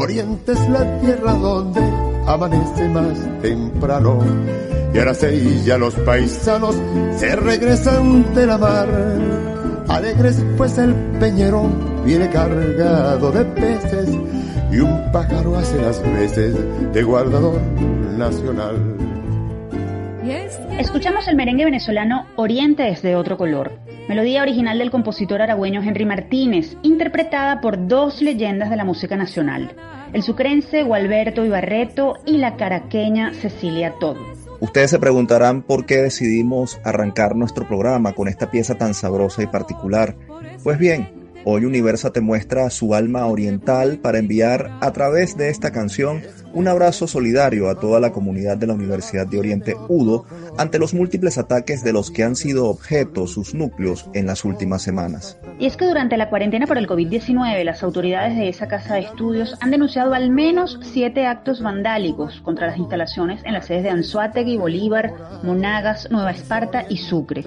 Oriente es la tierra donde amanece más temprano. Y ahora se ya los paisanos se regresan de la mar. Alegres pues el peñero viene cargado de peces y un pájaro hace las veces de guardador nacional. Escuchamos el merengue venezolano Oriente es de otro color, melodía original del compositor aragüeño Henry Martínez, interpretada por dos leyendas de la música nacional, el sucrense Gualberto Ibarreto y la caraqueña Cecilia Todd. Ustedes se preguntarán por qué decidimos arrancar nuestro programa con esta pieza tan sabrosa y particular. Pues bien, Hoy Universa te muestra su alma oriental para enviar a través de esta canción un abrazo solidario a toda la comunidad de la Universidad de Oriente UDO ante los múltiples ataques de los que han sido objeto sus núcleos en las últimas semanas. Y es que durante la cuarentena por el COVID-19 las autoridades de esa casa de estudios han denunciado al menos siete actos vandálicos contra las instalaciones en las sedes de Anzuategui, Bolívar, Monagas, Nueva Esparta y Sucre.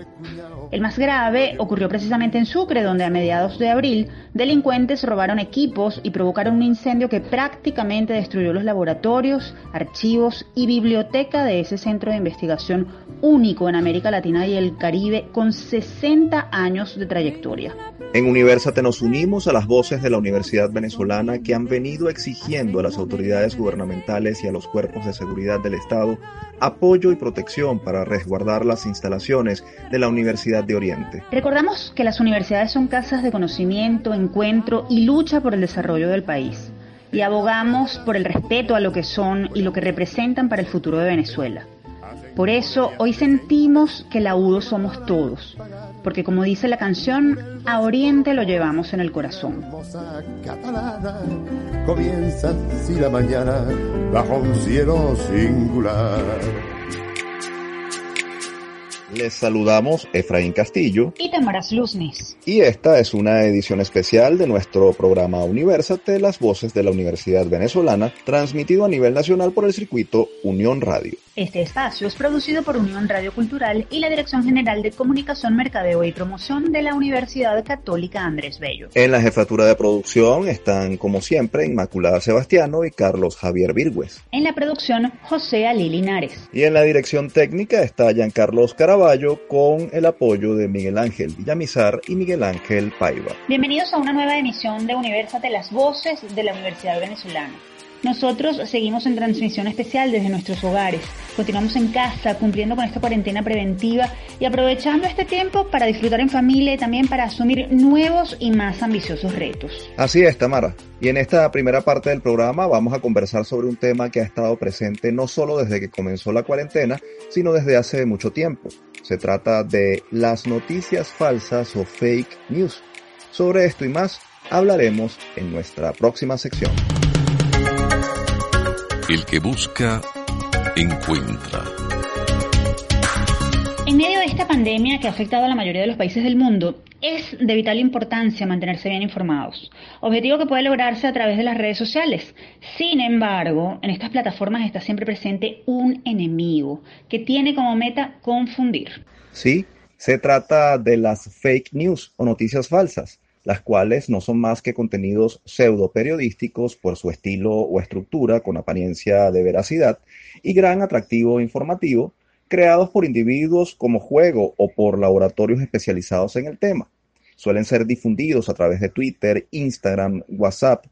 El más grave ocurrió precisamente en Sucre, donde a mediados de abril delincuentes robaron equipos y provocaron un incendio que prácticamente destruyó los laboratorios, archivos y biblioteca de ese centro de investigación único en América Latina y el Caribe con 60 años de trayectoria. En Universate nos unimos a las voces de la Universidad Venezolana que han venido exigiendo a las autoridades gubernamentales y a los cuerpos de seguridad del Estado apoyo y protección para resguardar las instalaciones de la Universidad de Oriente. Recordamos que las universidades son casas de conocimiento, encuentro y lucha por el desarrollo del país. Y abogamos por el respeto a lo que son y lo que representan para el futuro de Venezuela. Por eso hoy sentimos que la UDO somos todos, porque como dice la canción, a Oriente lo llevamos en el corazón. Les saludamos Efraín Castillo y Tamaras Luznis. Y esta es una edición especial de nuestro programa Universate, las voces de la Universidad Venezolana, transmitido a nivel nacional por el circuito Unión Radio. Este espacio es producido por Unión Radio Cultural y la Dirección General de Comunicación, Mercadeo y Promoción de la Universidad Católica Andrés Bello. En la jefatura de producción están, como siempre, Inmaculada Sebastiano y Carlos Javier Virgües. En la producción, José Ali Linares. Y en la dirección técnica está Giancarlos Caraballo con el apoyo de Miguel Ángel Villamizar y Miguel Ángel Paiva. Bienvenidos a una nueva emisión de Universate, las voces de la Universidad Venezolana. Nosotros seguimos en transmisión especial desde nuestros hogares. Continuamos en casa, cumpliendo con esta cuarentena preventiva y aprovechando este tiempo para disfrutar en familia y también para asumir nuevos y más ambiciosos retos. Así es, Tamara. Y en esta primera parte del programa vamos a conversar sobre un tema que ha estado presente no solo desde que comenzó la cuarentena, sino desde hace mucho tiempo. Se trata de las noticias falsas o fake news. Sobre esto y más hablaremos en nuestra próxima sección. El que busca, encuentra. En medio de esta pandemia que ha afectado a la mayoría de los países del mundo, es de vital importancia mantenerse bien informados, objetivo que puede lograrse a través de las redes sociales. Sin embargo, en estas plataformas está siempre presente un enemigo que tiene como meta confundir. Sí, se trata de las fake news o noticias falsas las cuales no son más que contenidos pseudo periodísticos por su estilo o estructura con apariencia de veracidad y gran atractivo informativo, creados por individuos como juego o por laboratorios especializados en el tema. Suelen ser difundidos a través de Twitter, Instagram, WhatsApp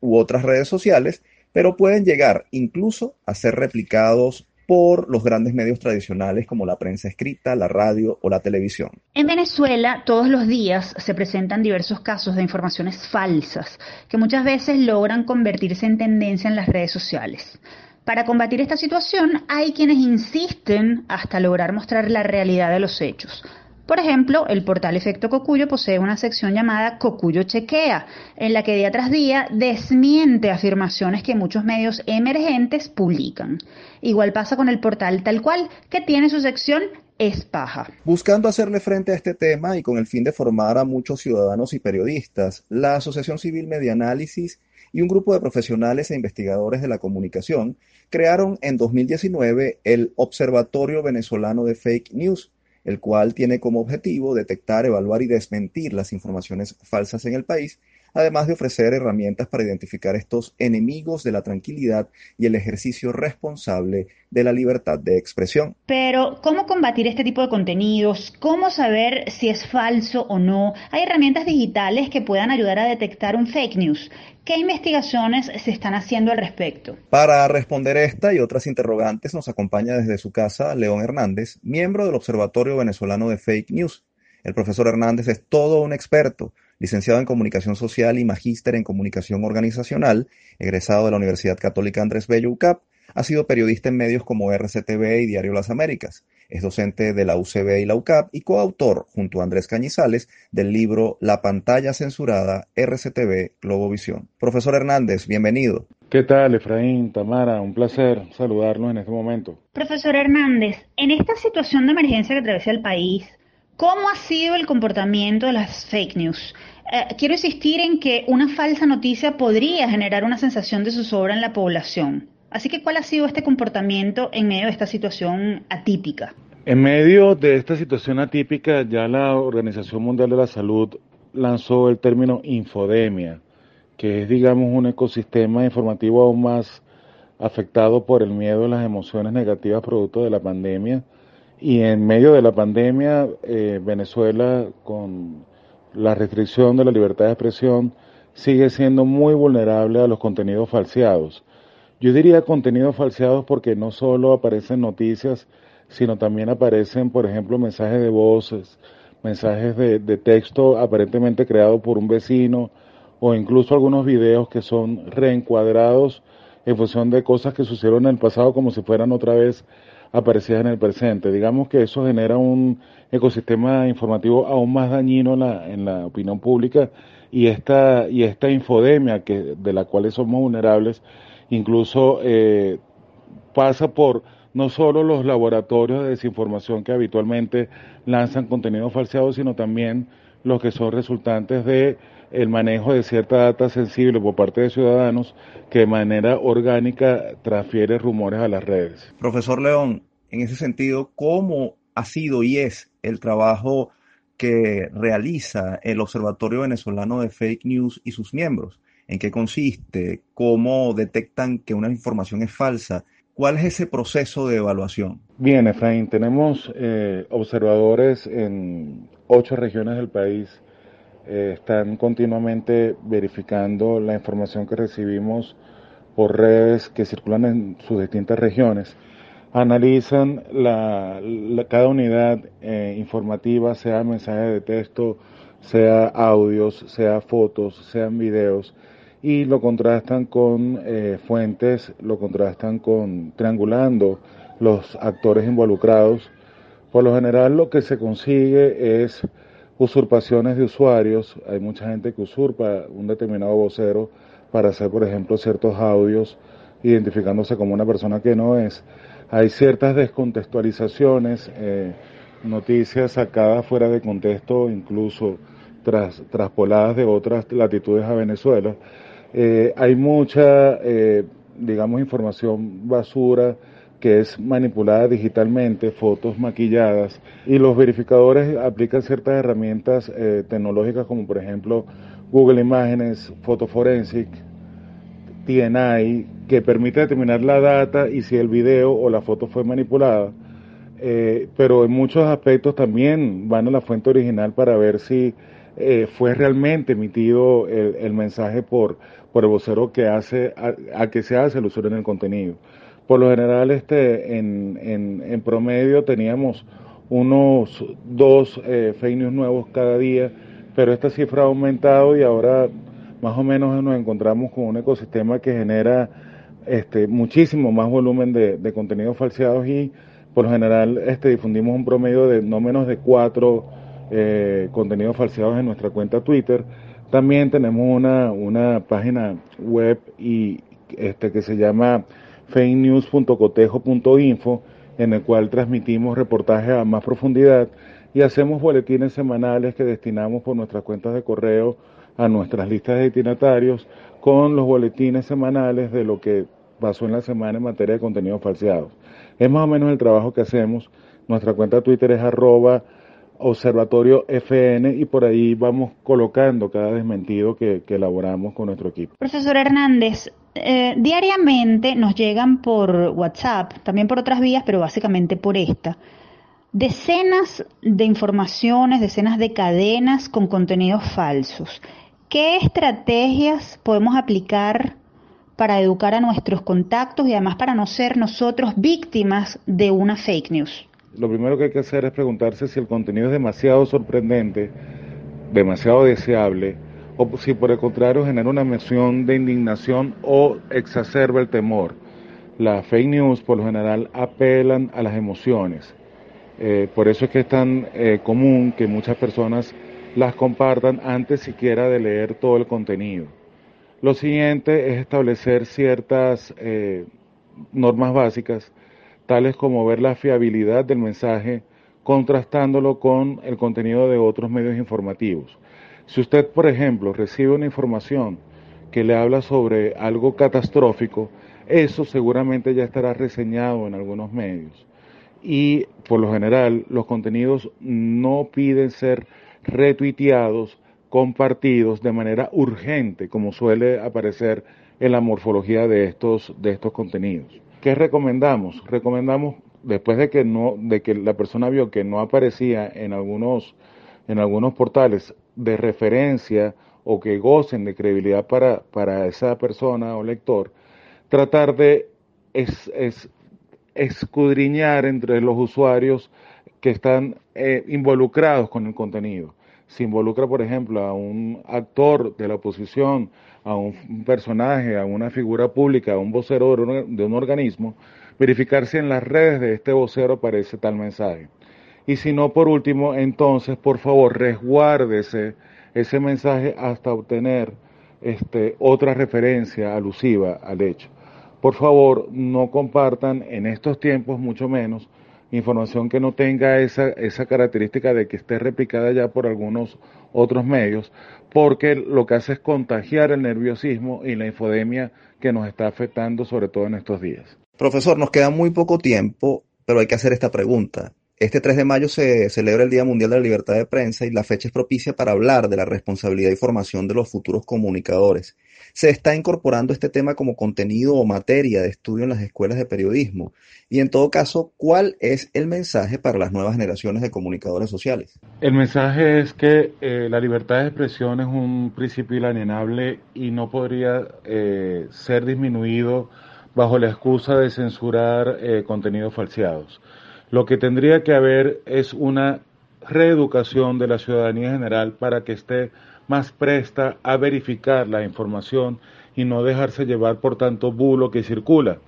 u otras redes sociales, pero pueden llegar incluso a ser replicados por los grandes medios tradicionales como la prensa escrita, la radio o la televisión. En Venezuela todos los días se presentan diversos casos de informaciones falsas que muchas veces logran convertirse en tendencia en las redes sociales. Para combatir esta situación hay quienes insisten hasta lograr mostrar la realidad de los hechos, por ejemplo, el portal Efecto Cocuyo posee una sección llamada Cocuyo Chequea, en la que día tras día desmiente afirmaciones que muchos medios emergentes publican. Igual pasa con el portal Tal Cual, que tiene su sección es paja. Buscando hacerle frente a este tema y con el fin de formar a muchos ciudadanos y periodistas, la Asociación Civil Media Análisis y un grupo de profesionales e investigadores de la comunicación crearon en 2019 el Observatorio Venezolano de Fake News, el cual tiene como objetivo detectar, evaluar y desmentir las informaciones falsas en el país, además de ofrecer herramientas para identificar estos enemigos de la tranquilidad y el ejercicio responsable de la libertad de expresión. Pero, ¿cómo combatir este tipo de contenidos? ¿Cómo saber si es falso o no? Hay herramientas digitales que puedan ayudar a detectar un fake news. ¿Qué investigaciones se están haciendo al respecto? Para responder esta y otras interrogantes nos acompaña desde su casa León Hernández, miembro del Observatorio Venezolano de Fake News. El profesor Hernández es todo un experto, licenciado en Comunicación Social y magíster en Comunicación Organizacional, egresado de la Universidad Católica Andrés Bello UCAP, ha sido periodista en medios como RCTV y Diario Las Américas. Es docente de la UCB y la UCAP y coautor, junto a Andrés Cañizales, del libro La pantalla censurada RCTV Globovisión. Profesor Hernández, bienvenido. ¿Qué tal, Efraín, Tamara? Un placer saludarnos en este momento. Profesor Hernández, en esta situación de emergencia que atraviesa el país, ¿cómo ha sido el comportamiento de las fake news? Eh, quiero insistir en que una falsa noticia podría generar una sensación de zozobra en la población. Así que, ¿cuál ha sido este comportamiento en medio de esta situación atípica? En medio de esta situación atípica, ya la Organización Mundial de la Salud lanzó el término infodemia, que es, digamos, un ecosistema informativo aún más afectado por el miedo y las emociones negativas producto de la pandemia. Y en medio de la pandemia, eh, Venezuela, con la restricción de la libertad de expresión, sigue siendo muy vulnerable a los contenidos falseados. Yo diría contenidos falseados porque no solo aparecen noticias, sino también aparecen, por ejemplo, mensajes de voces, mensajes de, texto aparentemente creados por un vecino, o incluso algunos videos que son reencuadrados en función de cosas que sucedieron en el pasado como si fueran otra vez aparecidas en el presente. Digamos que eso genera un ecosistema informativo aún más dañino en la, en la opinión pública y esta, y esta infodemia que, de la cual somos vulnerables incluso eh, pasa por no solo los laboratorios de desinformación que habitualmente lanzan contenido falseado, sino también los que son resultantes de el manejo de cierta data sensible por parte de ciudadanos que de manera orgánica transfiere rumores a las redes. Profesor León, en ese sentido, ¿cómo ha sido y es el trabajo que realiza el Observatorio Venezolano de Fake News y sus miembros? en qué consiste, cómo detectan que una información es falsa. ¿Cuál es ese proceso de evaluación? Bien, Efraín, tenemos eh, observadores en ocho regiones del país. Eh, están continuamente verificando la información que recibimos por redes que circulan en sus distintas regiones. Analizan la, cada unidad eh, informativa, sea mensaje de texto, sea audios, sea fotos, sean videos, y lo contrastan con eh, fuentes, lo contrastan con triangulando los actores involucrados. Por lo general lo que se consigue es usurpaciones de usuarios. Hay mucha gente que usurpa un determinado vocero para hacer, por ejemplo, ciertos audios identificándose como una persona que no es. Hay ciertas descontextualizaciones, eh, noticias sacadas fuera de contexto, incluso tras, traspoladas de otras latitudes a Venezuela. Eh, hay mucha, eh, digamos, información basura que es manipulada digitalmente, fotos maquilladas, y los verificadores aplican ciertas herramientas eh, tecnológicas como por ejemplo Google Imágenes, Forensic, TNI, que permite determinar la data y si el video o la foto fue manipulada. pero en muchos aspectos también van a la fuente original para ver si fue realmente emitido el mensaje por por el vocero que hace, a, que se hace usuario en el contenido. Por lo general, este, en, en, promedio teníamos unos dos eh, fake news nuevos cada día, pero esta cifra ha aumentado y ahora más o menos nos encontramos con un ecosistema que genera este, muchísimo más volumen de, de contenidos falseados y por lo general este, difundimos un promedio de no menos de cuatro eh, contenidos falseados en nuestra cuenta Twitter. También tenemos una, una página web y este que se llama fakenews.cotejo.info en el cual transmitimos reportajes a más profundidad y hacemos boletines semanales que destinamos por nuestras cuentas de correo a nuestras listas de destinatarios con los boletines semanales de lo que pasó en la semana en materia de contenidos falseados. Es más o menos el trabajo que hacemos. Nuestra cuenta Twitter es arroba Observatorio y por ahí vamos colocando cada desmentido que, elaboramos con nuestro equipo. Profesor Hernández, eh, diariamente nos llegan por WhatsApp, también por otras vías, pero básicamente por esta, decenas de informaciones, decenas de cadenas con contenidos falsos. ¿Qué estrategias podemos aplicar para educar a nuestros contactos y además para no ser nosotros víctimas de una fake news? Lo primero que hay que hacer es preguntarse si el contenido es demasiado sorprendente, demasiado deseable, o si por el contrario genera una emoción de indignación o exacerba el temor. Las fake news por lo general apelan a las emociones. Eh, por eso es que es tan eh, común que muchas personas las compartan antes siquiera de leer todo el contenido. Lo siguiente es establecer ciertas eh, normas básicas, tales como ver la fiabilidad del mensaje contrastándolo con el contenido de otros medios informativos. Si usted, por ejemplo, recibe una información que le habla sobre algo catastrófico, eso seguramente ya estará reseñado en algunos medios. Y por lo general, los contenidos no piden ser retuiteados, compartidos de manera urgente, como suele aparecer en la morfología de estos, de estos contenidos. ¿Qué recomendamos? Recomendamos, después de que, no, de que la persona vio que no aparecía en algunos, en algunos portales de referencia o que gocen de credibilidad para, para esa persona o lector, tratar de es, es, escudriñar entre los usuarios que están eh, involucrados con el contenido. Si involucra, por ejemplo, a un actor de la oposición, a un personaje, a una figura pública, a un vocero de un organismo, verificar si en las redes de este vocero aparece tal mensaje. Y si no, por último, entonces, por favor, resguárdese ese mensaje hasta obtener este, otra referencia alusiva al hecho. Por favor, no compartan en estos tiempos, mucho menos, información que no tenga esa, esa característica de que esté replicada ya por algunos otros medios, porque lo que hace es contagiar el nerviosismo y la infodemia que nos está afectando sobre todo en estos días. Profesor, nos queda muy poco tiempo, pero hay que hacer esta pregunta. Este 3 de mayo se celebra el Día Mundial de la Libertad de Prensa y la fecha es propicia para hablar de la responsabilidad y formación de los futuros comunicadores. Se está incorporando este tema como contenido o materia de estudio en las escuelas de periodismo. Y en todo caso, ¿cuál es el mensaje para las nuevas generaciones de comunicadores sociales? El mensaje es que eh, la libertad de expresión es un principio inalienable y no podría eh, ser disminuido bajo la excusa de censurar eh, contenidos falseados. Lo que tendría que haber es una reeducación de la ciudadanía general para que esté más presta a verificar la información y no dejarse llevar por tanto bulo que circula.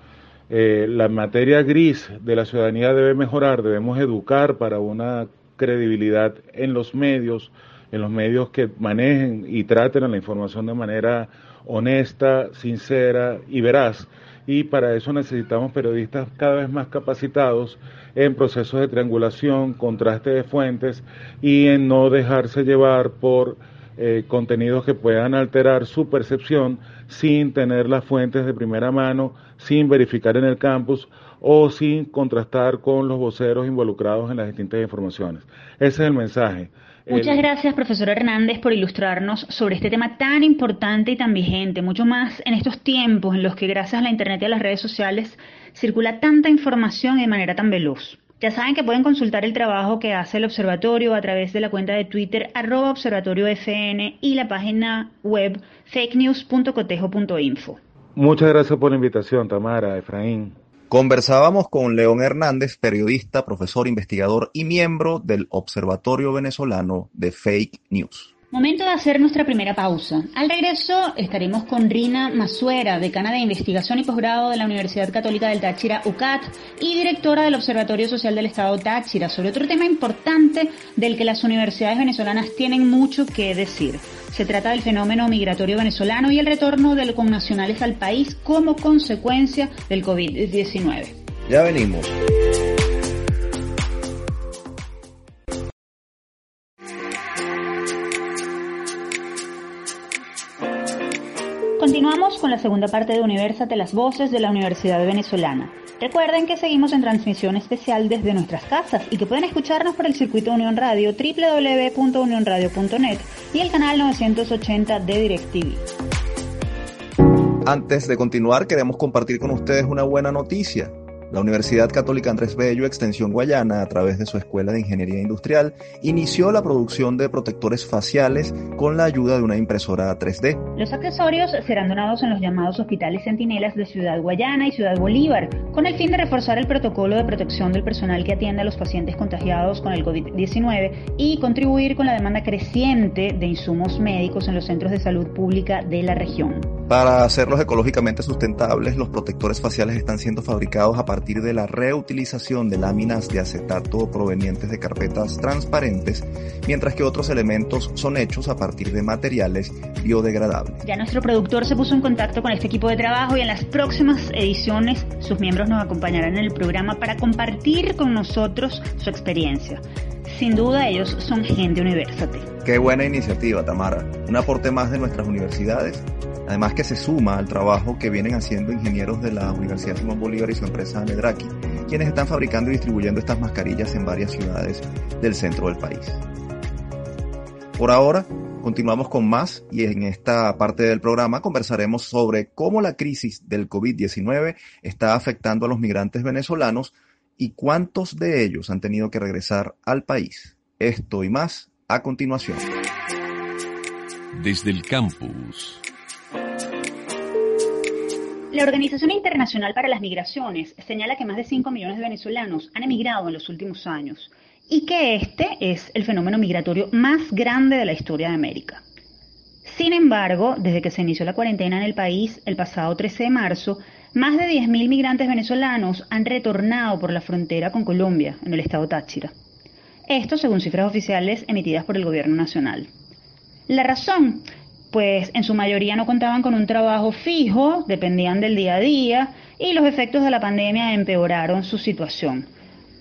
Eh, la materia gris de la ciudadanía debe mejorar, debemos educar para una credibilidad en los medios, en los medios que manejen y traten a la información de manera honesta, sincera y veraz y para eso necesitamos periodistas cada vez más capacitados en procesos de triangulación, contraste de fuentes y en no dejarse llevar por eh, contenidos que puedan alterar su percepción sin tener las fuentes de primera mano, sin verificar en el campus o sin contrastar con los voceros involucrados en las distintas informaciones. Ese es el mensaje. Muchas gracias, profesor Hernández, por ilustrarnos sobre este tema tan importante y tan vigente, mucho más en estos tiempos en los que gracias a la Internet y a las redes sociales circula tanta información de manera tan veloz. Ya saben que pueden consultar el trabajo que hace el observatorio a través de la cuenta de Twitter arroba observatoriofn y la página web fakenews.cotejo.info. Muchas gracias por la invitación, Tamara, Efraín. Conversábamos con León Hernández, periodista, profesor, investigador y miembro del Observatorio Venezolano de Fake News. Momento de hacer nuestra primera pausa. Al regreso estaremos con Rina Masuera, decana de Investigación y Posgrado de la Universidad Católica del Táchira UCAT y directora del Observatorio Social del Estado Táchira, sobre otro tema importante del que las universidades venezolanas tienen mucho que decir. Se trata del fenómeno migratorio venezolano y el retorno de los connacionales al país como consecuencia del COVID-19. Ya venimos. Con la segunda parte de Universate, las voces de la Universidad Venezolana. Recuerden que seguimos en transmisión especial desde nuestras casas y que pueden escucharnos por el circuito Unión Radio www.unionradio.net y el canal 980 de DirecTV. Antes de continuar, queremos compartir con ustedes una buena noticia. La Universidad Católica Andrés Bello, Extensión Guayana, a través de su Escuela de Ingeniería Industrial, inició la producción de protectores faciales con la ayuda de una impresora 3D. Los accesorios serán donados en los llamados hospitales centinelas de Ciudad Guayana y Ciudad Bolívar, con el fin de reforzar el protocolo de protección del personal que atiende a los pacientes contagiados con el COVID-19 y contribuir con la demanda creciente de insumos médicos en los centros de salud pública de la región. Para hacerlos ecológicamente sustentables, los protectores faciales están siendo fabricados a partir de la reutilización de láminas de acetato provenientes de carpetas transparentes, mientras que otros elementos son hechos a partir de materiales biodegradables. Ya nuestro productor se puso en contacto con este equipo de trabajo y en las próximas ediciones sus miembros nos acompañarán en el programa para compartir con nosotros su experiencia. Sin duda ellos son gente universate. Qué buena iniciativa, Tamara. Un aporte más de nuestras universidades además que se suma al trabajo que vienen haciendo ingenieros de la Universidad Simón Bolívar y su empresa Nedraki, quienes están fabricando y distribuyendo estas mascarillas en varias ciudades del centro del país. Por ahora, continuamos con más y en esta parte del programa conversaremos sobre cómo la crisis del COVID-19 está afectando a los migrantes venezolanos y cuántos de ellos han tenido que regresar al país. Esto y más a continuación. Desde el campus. La Organización Internacional para las Migraciones señala que más de 5 millones de venezolanos han emigrado en los últimos años y que este es el fenómeno migratorio más grande de la historia de América. Sin embargo, desde que se inició la cuarentena en el país el pasado 13 de marzo, más de 10.000 migrantes venezolanos han retornado por la frontera con Colombia, en el estado Táchira. Esto según cifras oficiales emitidas por el gobierno nacional. La razón pues en su mayoría no contaban con un trabajo fijo, dependían del día a día y los efectos de la pandemia empeoraron su situación,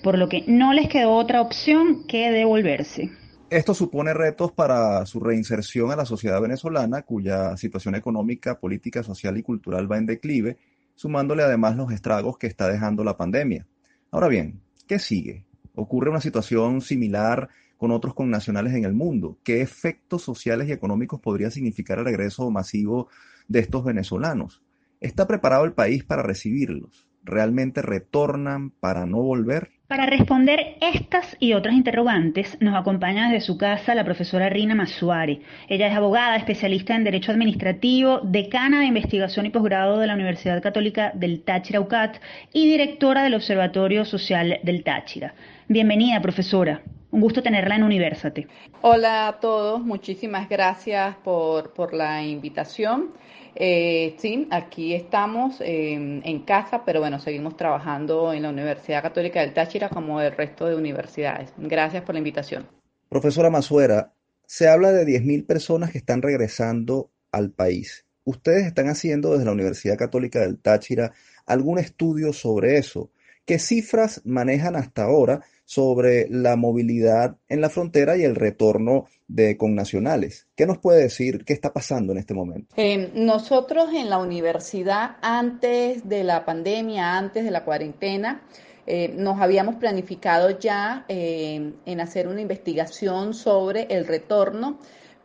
por lo que no les quedó otra opción que devolverse. Esto supone retos para su reinserción a la sociedad venezolana, cuya situación económica, política, social y cultural va en declive, sumándole además los estragos que está dejando la pandemia. Ahora bien, ¿qué sigue? ¿Ocurre una situación similar con otros connacionales en el mundo. ¿Qué efectos sociales y económicos podría significar el regreso masivo de estos venezolanos? ¿Está preparado el país para recibirlos? ¿Realmente retornan para no volver? Para responder estas y otras interrogantes, nos acompaña desde su casa la profesora Rina Masuari. Ella es abogada, especialista en Derecho Administrativo, decana de investigación y posgrado de la Universidad Católica del Táchira UCAT y directora del Observatorio Social del Táchira. Bienvenida, profesora. Un gusto tenerla en Universate. Hola a todos, muchísimas gracias por, por la invitación. Eh, sí, aquí estamos em, en casa, pero bueno, seguimos trabajando en la Universidad Católica del Táchira como el resto de universidades. Gracias por la invitación. Profesora Masuera, se habla de 10.000 personas que están regresando al país. ¿Ustedes están haciendo desde la Universidad Católica del Táchira algún estudio sobre eso? ¿Qué cifras manejan hasta ahora sobre la movilidad en la frontera y el retorno de connacionales? ¿Qué nos puede decir qué está pasando en este momento? Eh, nosotros en la universidad, antes de la pandemia, antes de la cuarentena, eh, nos habíamos planificado ya eh, en hacer una investigación sobre el retorno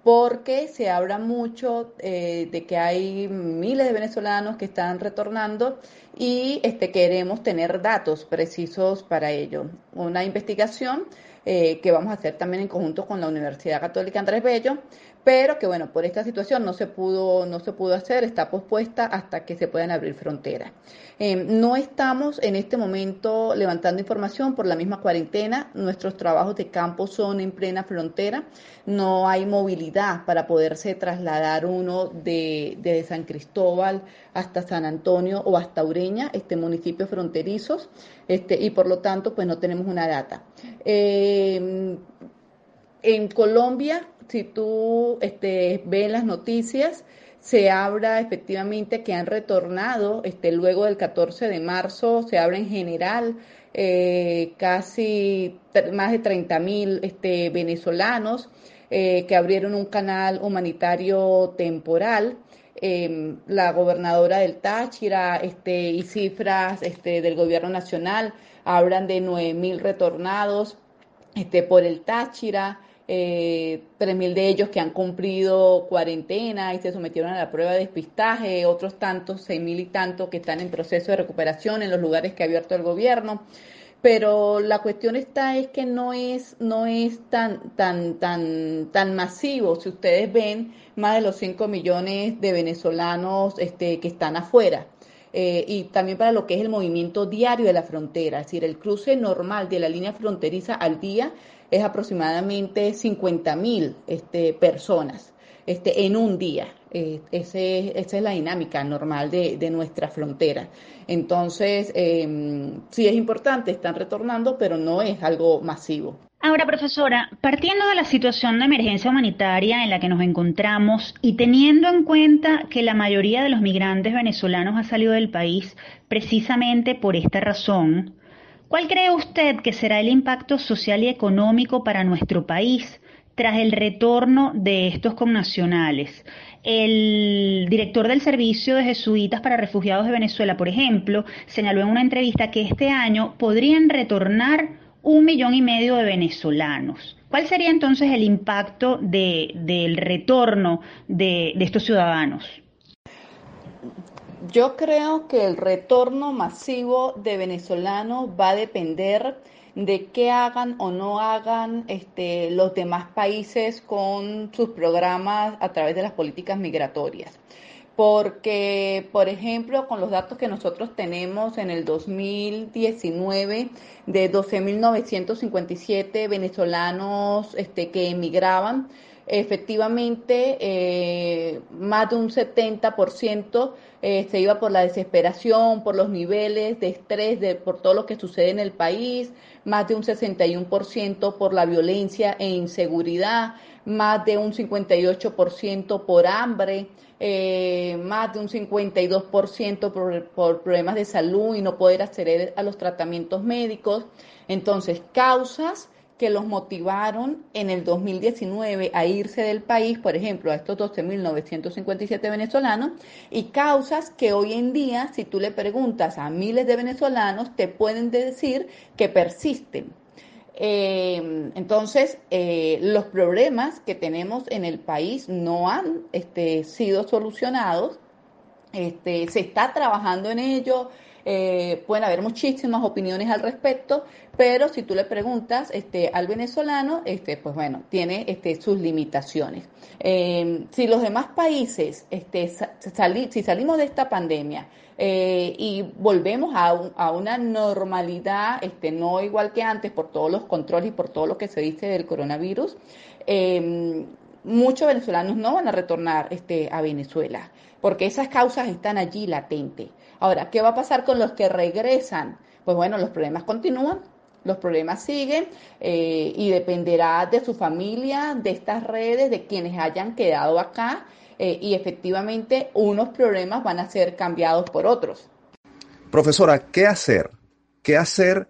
porque se habla mucho eh, de que hay miles de venezolanos que están retornando y este, queremos tener datos precisos para ello. Una investigación eh, que vamos a hacer también en conjunto con la Universidad Católica Andrés Bello, pero que bueno, por esta situación no se pudo, no se pudo hacer, está pospuesta hasta que se puedan abrir fronteras. Em, no estamos en este momento levantando información por la misma cuarentena, nuestros trabajos de campo son en plena frontera, no hay movilidad para poderse trasladar uno de, de San Cristóbal hasta San Antonio o hasta Ureña, este municipios fronterizos, este, y por lo tanto pues no tenemos una data. Em, en Colombia si tú este, ves las noticias, se habla efectivamente que han retornado este, luego del 14 de marzo, se habla en general eh, casi más de 30 mil este, venezolanos eh, que abrieron un canal humanitario temporal. Em, la gobernadora del Táchira este, y cifras este, del gobierno nacional hablan de 9.000 retornados este, por el Táchira, eh, 3.000 de ellos que han cumplido cuarentena y se sometieron a la prueba de despistaje, otros tantos, 6.000 y tantos que están en proceso de recuperación en los lugares que ha abierto el gobierno. Pero la cuestión está es que no es, no es tan, tan, tan, tan masivo. Si ustedes ven, más de los 5 millones de venezolanos este, que están afuera. Eh, y también para lo que es el movimiento diario de la frontera, es decir, el cruce normal de la línea fronteriza al día es aproximadamente 50 mil este, personas este, en un día. Eh, esa es la dinámica normal de, nuestra frontera. Entonces, eh, sí es importante, están retornando, pero no es algo masivo. Ahora, profesora, partiendo de la situación de emergencia humanitaria en la que nos encontramos y teniendo en cuenta que la mayoría de los migrantes venezolanos ha salido del país precisamente por esta razón, ¿cuál cree usted que será el impacto social y económico para nuestro país tras el retorno de estos connacionales? El director del Servicio de Jesuitas para Refugiados de Venezuela, por ejemplo, señaló en una entrevista que este año podrían retornar un millón y medio de venezolanos. ¿Cuál sería entonces el impacto de, del retorno de, de estos ciudadanos? Yo creo que el retorno masivo de venezolanos va a depender de qué hagan o no hagan este, los demás países con sus programas a través de las políticas migratorias. Porque, por ejemplo, con los datos que nosotros tenemos en el 2019 de 12.957 venezolanos este, que emigraban, efectivamente eh, más de un 70% eh, se iba por la desesperación, por los niveles de estrés, de, por todo lo que sucede en el país, más de un 61% por la violencia e inseguridad, más de un 58% por hambre, eh, más de un 52% por, por problemas de salud y no poder acceder a los tratamientos médicos. Entonces, causas que los motivaron en el 2019 a irse del país, por ejemplo, a estos 12.957 venezolanos, y causas que hoy en día, si tú le preguntas a miles de venezolanos, te pueden decir que persisten. Eh, entonces, eh, los problemas que tenemos en el país no han este, sido solucionados. Este, se está trabajando en ello, eh, pueden haber muchísimas opiniones al respecto, pero si tú le preguntas este, al venezolano, este, pues bueno, tiene este, sus limitaciones. Eh, si los demás países, este, si salimos de esta pandemia eh, y volvemos a, una normalidad, este, no igual que antes, por todos los controles y por todo lo que se dice del coronavirus, eh, muchos venezolanos no van a retornar este, a Venezuela, porque esas causas están allí latentes. Ahora, ¿qué va a pasar con los que regresan? Pues bueno, los problemas continúan, los problemas siguen eh, y dependerá de su familia, de estas redes, de quienes hayan quedado acá eh, y efectivamente unos problemas van a ser cambiados por otros. Profesora, ¿qué hacer? ¿Qué hacer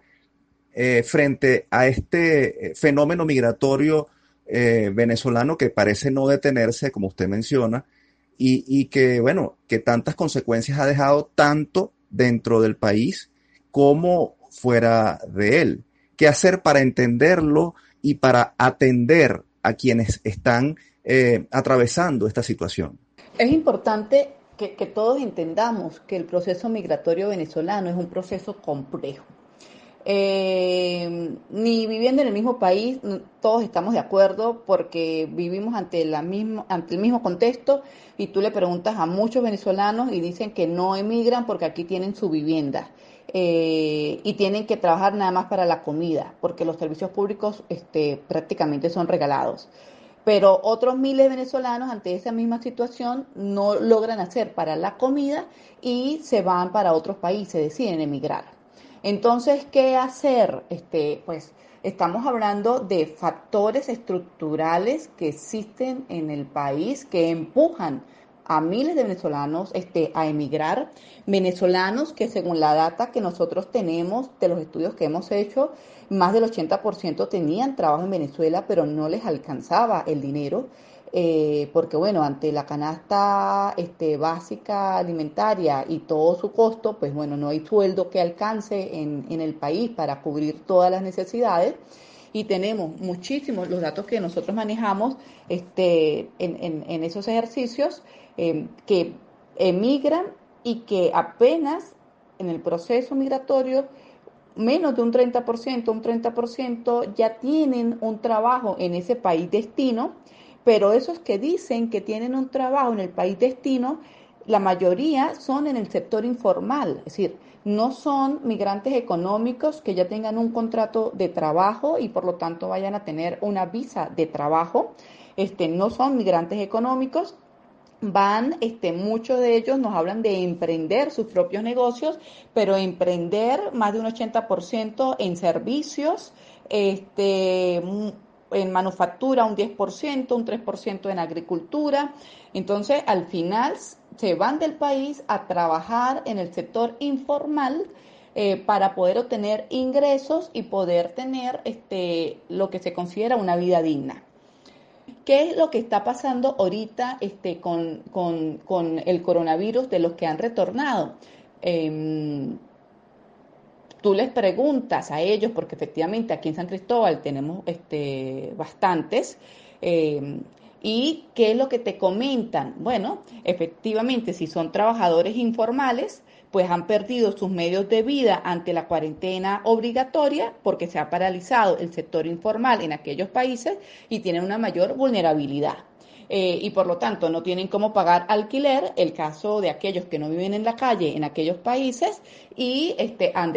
eh, frente a este fenómeno migratorio venezolano que parece no detenerse, como usted menciona, y, y que, bueno, que tantas consecuencias ha dejado tanto dentro del país como fuera de él. ¿Qué hacer para entenderlo y para atender a quienes están eh, atravesando esta situación? Es importante que, todos entendamos que el proceso migratorio venezolano es un proceso complejo. Eh, ni viviendo en el mismo país, todos estamos de acuerdo porque vivimos ante, ante el mismo contexto y tú le preguntas a muchos venezolanos y dicen que no emigran porque aquí tienen su vivienda. Eh, y tienen que trabajar nada más para la comida, porque los servicios públicos este, prácticamente son regalados. Pero otros miles de venezolanos ante esa misma situación no logran hacer para la comida y se van para otros países, deciden emigrar. Entonces, ¿qué hacer? Este, pues estamos hablando de factores estructurales que existen en el país que empujan a miles de venezolanos este, a emigrar, venezolanos que según la data que nosotros tenemos de los estudios que hemos hecho, más del 80% tenían trabajo en Venezuela, pero no les alcanzaba el dinero. eh, porque bueno, ante la canasta este, básica alimentaria y todo su costo, pues bueno, no hay sueldo que alcance en, en el país para cubrir todas las necesidades y tenemos muchísimos los datos que nosotros manejamos este, en, en, esos ejercicios eh, que emigran y que apenas en el proceso migratorio menos de un 30%, un 30% ya tienen un trabajo en ese país destino, pero esos que dicen que tienen un trabajo en el país destino, la mayoría son en el sector informal, es decir, no son migrantes económicos que ya tengan un contrato de trabajo y por lo tanto vayan a tener una visa de trabajo, este, no son migrantes económicos, van, este, muchos de ellos nos hablan de emprender sus propios negocios, pero emprender más de un 80% en servicios, este, en manufactura un 10%, un 3% en agricultura. Entonces, al final se van del país a trabajar en el sector informal eh, para poder obtener ingresos y poder tener este, lo que se considera una vida digna. ¿Qué es lo que está pasando ahorita este, con, el coronavirus de los que han retornado? Em, tú les preguntas a ellos, porque efectivamente aquí en San Cristóbal tenemos este, bastantes, em, ¿y qué es lo que te comentan? Bueno, efectivamente, si son trabajadores informales, pues han perdido sus medios de vida ante la cuarentena obligatoria porque se ha paralizado el sector informal en aquellos países y tienen una mayor vulnerabilidad. Eh, y por lo tanto no tienen cómo pagar alquiler, el caso de aquellos que no viven en la calle en aquellos países y este, han,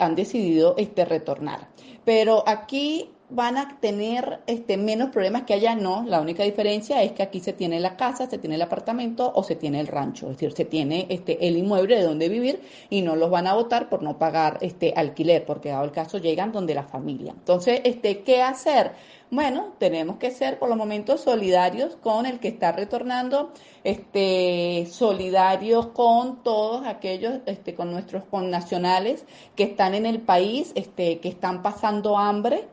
han decidido este, retornar. Pero aquí van a tener este, menos problemas que allá no. La única diferencia es que aquí se tiene la casa, se tiene el apartamento o se tiene el rancho. Es decir, se tiene este, el inmueble de donde vivir y no los van a votar por no pagar este alquiler, porque dado el caso llegan donde la familia. Entonces, este, ¿qué hacer? Bueno, tenemos que ser por los momentos solidarios con el que está retornando, este, solidarios con todos aquellos, este, con nuestros connacionales que están en el país, este, que están pasando hambre,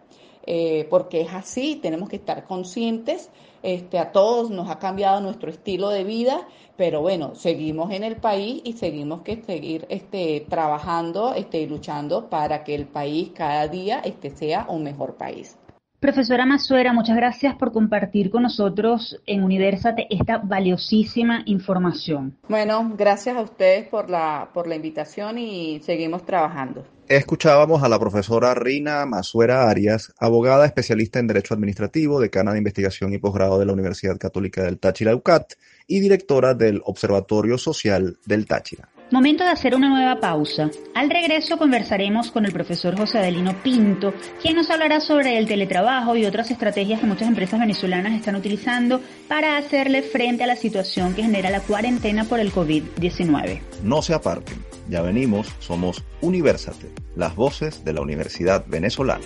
eh, porque es así, tenemos que estar conscientes, este, a todos nos ha cambiado nuestro estilo de vida, pero bueno, seguimos en el país y seguimos que seguir este, trabajando este, y luchando para que el país cada día este, sea un mejor país. Profesora Mazuera, muchas gracias por compartir con nosotros en Universate esta valiosísima información. Bueno, gracias a ustedes por la, por la invitación y seguimos trabajando. Escuchábamos a la profesora Rina Mazuera Arias, abogada especialista en Derecho Administrativo, decana de Investigación y Posgrado de la Universidad Católica del Táchira UCAT y directora del Observatorio Social del Táchira. Momento de hacer una nueva pausa. Al regreso conversaremos con el profesor José Adelino Pinto, quien nos hablará sobre el teletrabajo y otras estrategias que muchas empresas venezolanas están utilizando para hacerle frente a la situación que genera la cuarentena por el COVID-19. No se aparten, ya venimos, somos Universate, las voces de la Universidad Venezolana.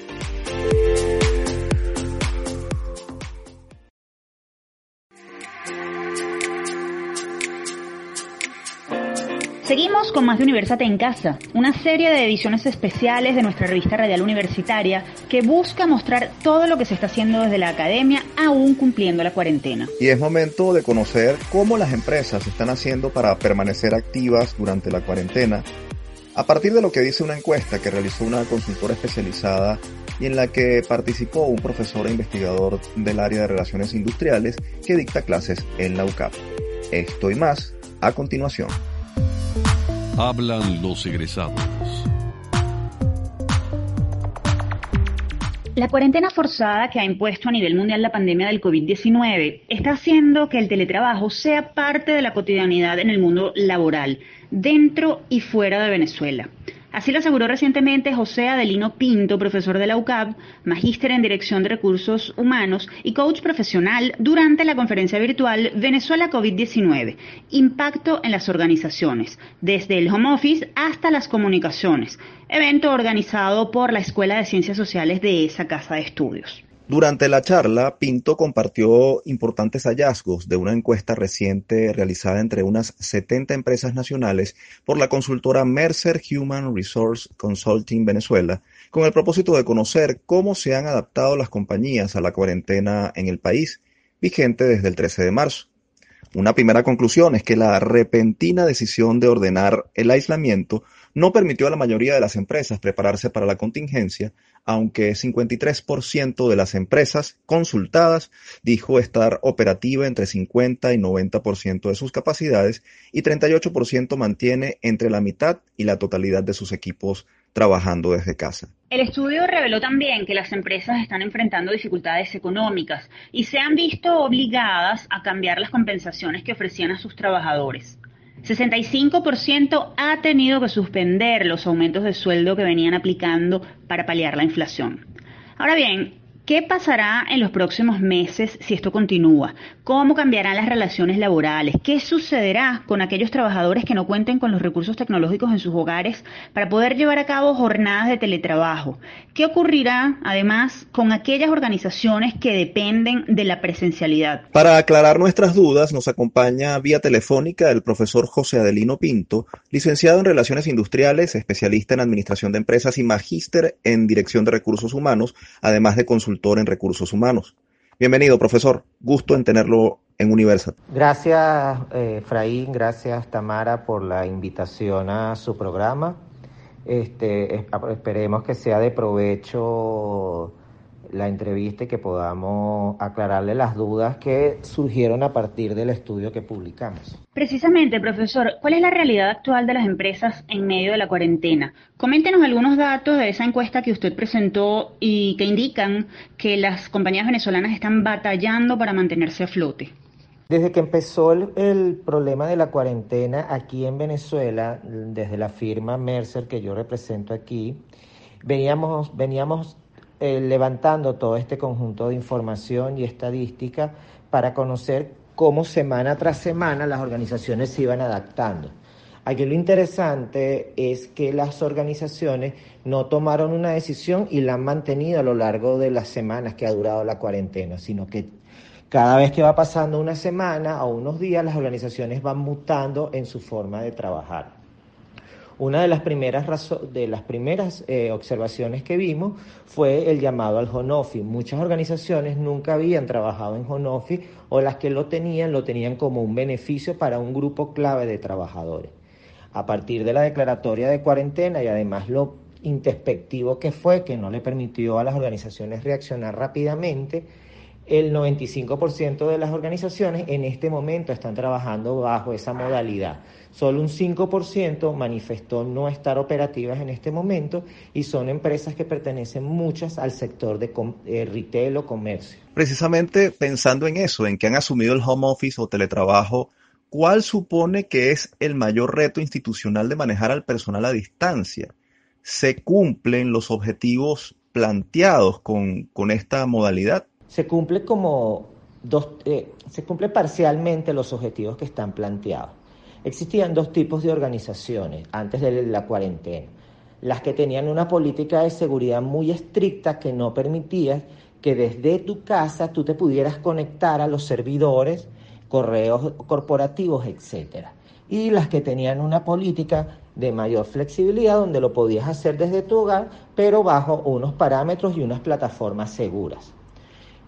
Seguimos con más de Universate en Casa, una serie de ediciones especiales de nuestra revista radial universitaria que busca mostrar todo lo que se está haciendo desde la academia aún cumpliendo la cuarentena. Y es momento de conocer cómo las empresas están haciendo para permanecer activas durante la cuarentena, a partir de lo que dice una encuesta que realizó una consultora especializada y en la que participó un profesor e investigador del área de relaciones industriales que dicta clases en la UCAP. Esto y más a continuación. Hablan los egresados. La cuarentena forzada que ha impuesto a nivel mundial la pandemia del COVID-19 está haciendo que el teletrabajo sea parte de la cotidianidad en el mundo laboral, dentro y fuera de Venezuela. Así lo aseguró recientemente José Adelino Pinto, profesor de la UCAP, magíster en Dirección de Recursos Humanos y coach profesional durante la conferencia virtual Venezuela COVID-19, Impacto en las Organizaciones, desde el home office hasta las comunicaciones, evento organizado por la Escuela de Ciencias Sociales de esa casa de estudios. Durante la charla, Pinto compartió importantes hallazgos de una encuesta reciente realizada entre unas 70 empresas nacionales por la consultora Mercer Human Resource Consulting Venezuela, con el propósito de conocer cómo se han adaptado las compañías a la cuarentena en el país vigente desde el 13 de marzo. Una primera conclusión es que la repentina decisión de ordenar el aislamiento no permitió a la mayoría de las empresas prepararse para la contingencia, aunque 53% de las empresas consultadas dijo estar operativa entre 50 y 90% de sus capacidades y 38% mantiene entre la mitad y la totalidad de sus equipos trabajando desde casa. El estudio reveló también que las empresas están enfrentando dificultades económicas y se han visto obligadas a cambiar las compensaciones que ofrecían a sus trabajadores. 65% ha tenido que suspender los aumentos de sueldo que venían aplicando para paliar la inflación. Ahora bien, ¿Qué pasará en los próximos meses si esto continúa? ¿Cómo cambiarán las relaciones laborales? ¿Qué sucederá con aquellos trabajadores que no cuenten con los recursos tecnológicos en sus hogares para poder llevar a cabo jornadas de teletrabajo? ¿Qué ocurrirá además con aquellas organizaciones que dependen de la presencialidad? Para aclarar nuestras dudas nos acompaña vía telefónica el profesor José Adelino Pinto, licenciado en Relaciones Industriales, especialista en Administración de Empresas y magíster en Dirección de Recursos Humanos, además de consultor en recursos humanos. Bienvenido, profesor. Gusto en tenerlo en Universal. Gracias, eh, Fraín. Gracias, Tamara, por la invitación a su programa. Este, esperemos que sea de provecho la entrevista y que podamos aclararle las dudas que surgieron a partir del estudio que publicamos. Precisamente, profesor, ¿cuál es la realidad actual de las empresas en medio de la cuarentena? Coméntenos algunos datos de esa encuesta que usted presentó y que indican que las compañías venezolanas están batallando para mantenerse a flote. Desde que empezó el, el, problema de la cuarentena aquí en Venezuela, desde la firma Mercer que yo represento aquí, veníamos, veníamos eh, levantando todo este conjunto de información y estadística para conocer cómo semana tras semana las organizaciones se iban adaptando. Aquí lo interesante es que las organizaciones no tomaron una decisión y la han mantenido a lo largo de las semanas que ha durado la cuarentena, sino que cada vez que va pasando una semana o unos días, las organizaciones van mutando en su forma de trabajar. Una de las primeras, de las primeras eh, observaciones que vimos fue el llamado al home Muchas organizaciones nunca habían trabajado en home o las que lo tenían lo tenían como un beneficio para un grupo clave de trabajadores. A partir de la declaratoria de cuarentena y además lo introspectivo que fue, que no le permitió a las organizaciones reaccionar rápidamente, el 95% de las organizaciones en este momento están trabajando bajo esa modalidad. Solo un 5% manifestó no estar operativas en este momento y son empresas que pertenecen muchas al sector de eh, retail o comercio. Precisamente pensando en eso, en que han asumido el home office o teletrabajo, ¿cuál supone que es el mayor reto institucional de manejar al personal a distancia? ¿Se cumplen los objetivos planteados con, con esta modalidad? Se cumple como dos, eh, se cumple parcialmente los objetivos que están planteados. Existían dos tipos de organizaciones antes de la cuarentena. Las que tenían una política de seguridad muy estricta que no permitía que desde tu casa tú te pudieras conectar a los servidores, correos corporativos, etc. Y las que tenían una política de mayor flexibilidad donde lo podías hacer desde tu hogar, pero bajo unos parámetros y unas plataformas seguras.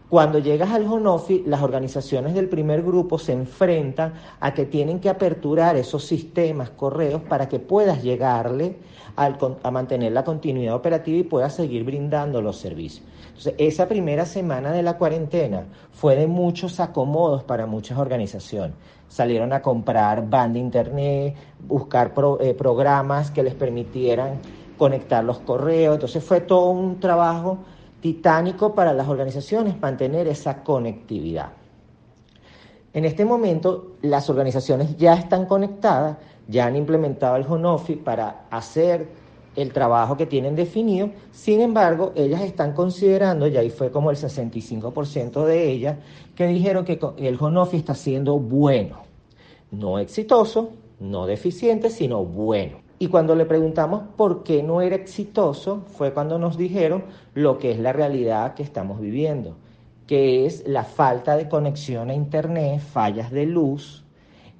Cuando llegas al Honofi, las organizaciones del primer grupo se enfrentan a que tienen que aperturar esos sistemas, correos, para que puedas llegarle a mantener la continuidad operativa y puedas seguir brindando los servicios. Entonces, esa primera semana de la cuarentena fue de muchos acomodos para muchas organizaciones. Salieron a comprar banda internet, buscar eh, programas que les permitieran conectar los correos. Entonces, fue todo un trabajo titánico para las organizaciones mantener esa conectividad. En este momento, las organizaciones ya están conectadas, ya han implementado el Honofi para hacer el trabajo que tienen definido, sin embargo, ellas están considerando, y ahí fue como el 65% de ellas, que dijeron que el Honofi está siendo bueno, no exitoso, no deficiente, sino bueno. Y cuando le preguntamos por qué no era exitoso, fue cuando nos dijeron lo que es la realidad que estamos viviendo, que es la falta de conexión a Internet, fallas de luz,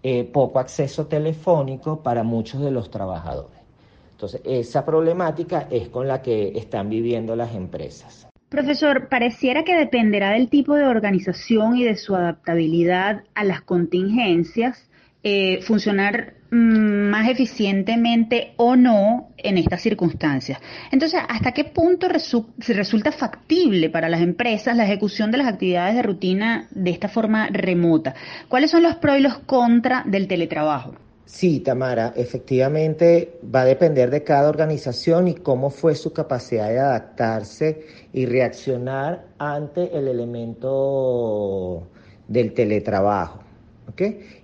eh, poco acceso telefónico para muchos de los trabajadores. Entonces, esa problemática es con la que están viviendo las empresas. Profesor, pareciera que dependerá del tipo de organización y de su adaptabilidad a las contingencias eh, funcionar más eficientemente o no en estas circunstancias. Entonces, ¿hasta qué punto resulta factible para las empresas la ejecución de las actividades de rutina de esta forma remota? ¿Cuáles son los pros y los contras del teletrabajo? Sí, Tamara, efectivamente va a depender de cada organización y cómo fue su capacidad de adaptarse y reaccionar ante el elemento del teletrabajo.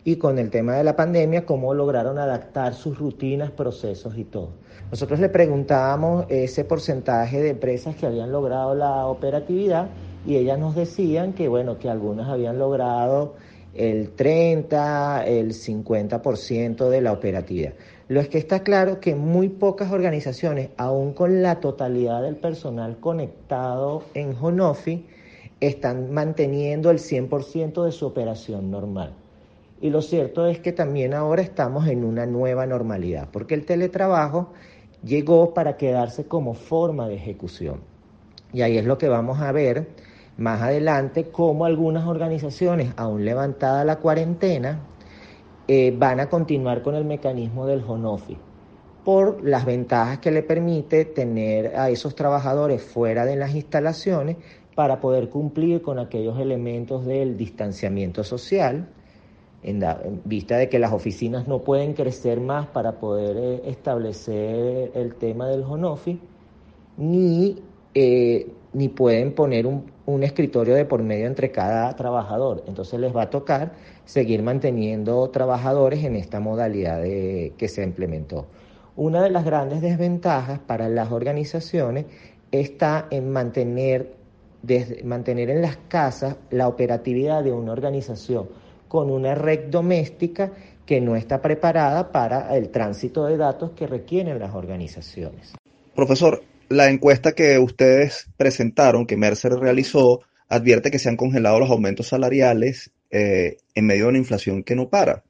Y con el tema de la pandemia, cómo lograron adaptar sus rutinas, procesos y todo. Nosotros le preguntábamos ese porcentaje de empresas que habían logrado la operatividad y ellas nos decían que, bueno, que algunas habían logrado el 30, el 50% de la operatividad. Lo es que está claro que muy pocas organizaciones, aún con la totalidad del personal conectado en Honofi, están manteniendo el 100% de su operación normal. Y lo cierto es que también ahora estamos en una nueva normalidad, porque el teletrabajo llegó para quedarse como forma de ejecución. Y ahí es lo que vamos a ver más adelante, cómo algunas organizaciones, aún levantada la cuarentena, eh, van a continuar con el mecanismo del home office por las ventajas que le permite tener a esos trabajadores fuera de las instalaciones para poder cumplir con aquellos elementos del distanciamiento social, en, vista de que las oficinas no pueden crecer más para poder eh, establecer el tema del home office, ni, eh, ni pueden poner un, un, escritorio de por medio entre cada trabajador. Entonces les va a tocar seguir manteniendo trabajadores en esta modalidad de, que se implementó. Una de las grandes desventajas para las organizaciones está en mantener, desde, mantener en las casas la operatividad de una organización con una red doméstica que no está preparada para el tránsito de datos que requieren las organizaciones. Profesor, la encuesta que ustedes presentaron, que Mercer realizó, advierte que se han congelado los aumentos salariales eh, en medio de una inflación que no para.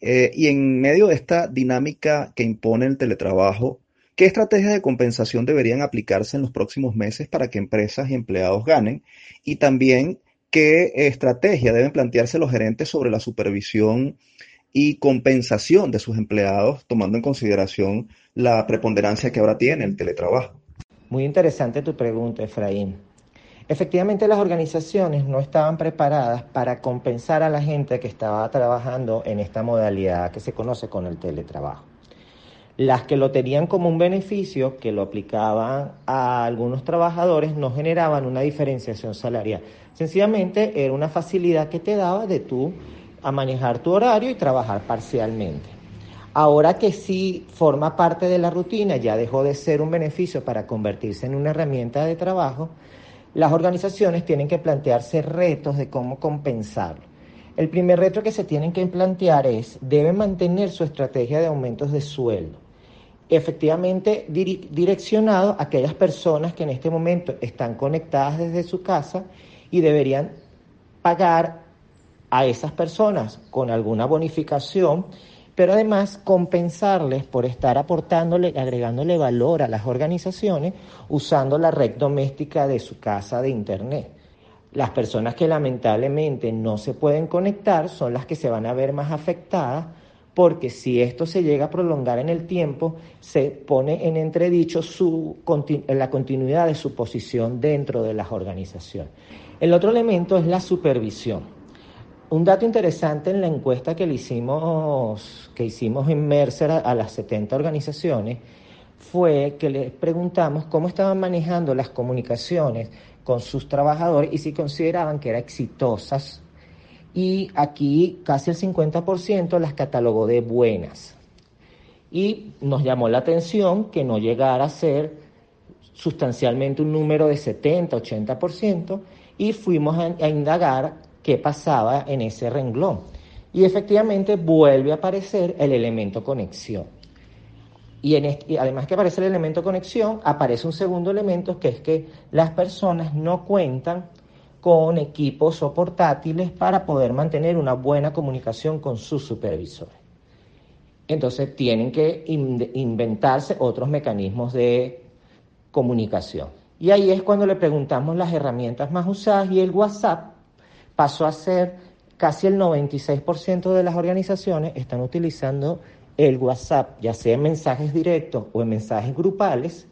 Eh, y en medio de esta dinámica que impone el teletrabajo, ¿qué estrategias de compensación deberían aplicarse en los próximos meses para que empresas y empleados ganen? Y también ¿Qué estrategia deben plantearse los gerentes sobre la supervisión y compensación de sus empleados, tomando en consideración la preponderancia que ahora tiene el teletrabajo? Muy interesante tu pregunta, Efraín. Efectivamente, las organizaciones no estaban preparadas para compensar a la gente que estaba trabajando en esta modalidad que se conoce con el teletrabajo. Las que lo tenían como un beneficio, que lo aplicaban a algunos trabajadores, no generaban una diferenciación salarial. Sencillamente era una facilidad que te daba de tú a manejar tu horario y trabajar parcialmente. Ahora que sí forma parte de la rutina, ya dejó de ser un beneficio para convertirse en una herramienta de trabajo, las organizaciones tienen que plantearse retos de cómo compensarlo. El primer reto que se tienen que plantear es, deben mantener su estrategia de aumentos de sueldo efectivamente direccionado a aquellas personas que en este momento están conectadas desde su casa y deberían pagar a esas personas con alguna bonificación, pero además compensarles por estar aportándole, agregándole valor a las organizaciones usando la red doméstica de su casa de Internet. Las personas que lamentablemente no se pueden conectar son las que se van a ver más afectadas porque si esto se llega a prolongar en el tiempo, se pone en entredicho su, la continuidad de su posición dentro de las organizaciones. El otro elemento es la supervisión. Un dato interesante en la encuesta que, le hicimos, que hicimos en Mercer a, a las 70 organizaciones fue que les preguntamos cómo estaban manejando las comunicaciones con sus trabajadores y si consideraban que eran exitosas y aquí casi el 50% las catalogó de buenas. Y nos llamó la atención que no llegara a ser sustancialmente un número de 70, 80% y fuimos a, indagar qué pasaba en ese renglón. Y efectivamente vuelve a aparecer el elemento conexión. Y, en y, además que aparece el elemento conexión, aparece un segundo elemento que es que las personas no cuentan con equipos o portátiles para poder mantener una buena comunicación con sus supervisores. Entonces tienen que inventarse otros mecanismos de comunicación. Y ahí es cuando le preguntamos las herramientas más usadas y el WhatsApp pasó a ser casi el 96% de las organizaciones están utilizando el WhatsApp, ya sea en mensajes directos o en mensajes grupales,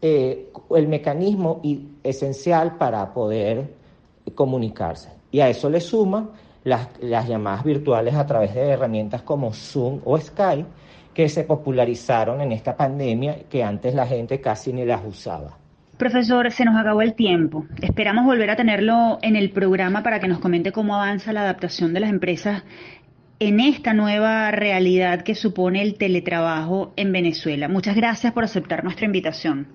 eh, el mecanismo esencial para poder comunicarse. Y a eso le suma las, las llamadas virtuales a través de herramientas como Zoom o Skype, que se popularizaron en esta pandemia que antes la gente casi ni las usaba. Profesor, se nos acabó el tiempo. Esperamos volver a tenerlo en el programa para que nos comente cómo avanza la adaptación de las empresas en esta nueva realidad que supone el teletrabajo en Venezuela. Muchas gracias por aceptar nuestra invitación.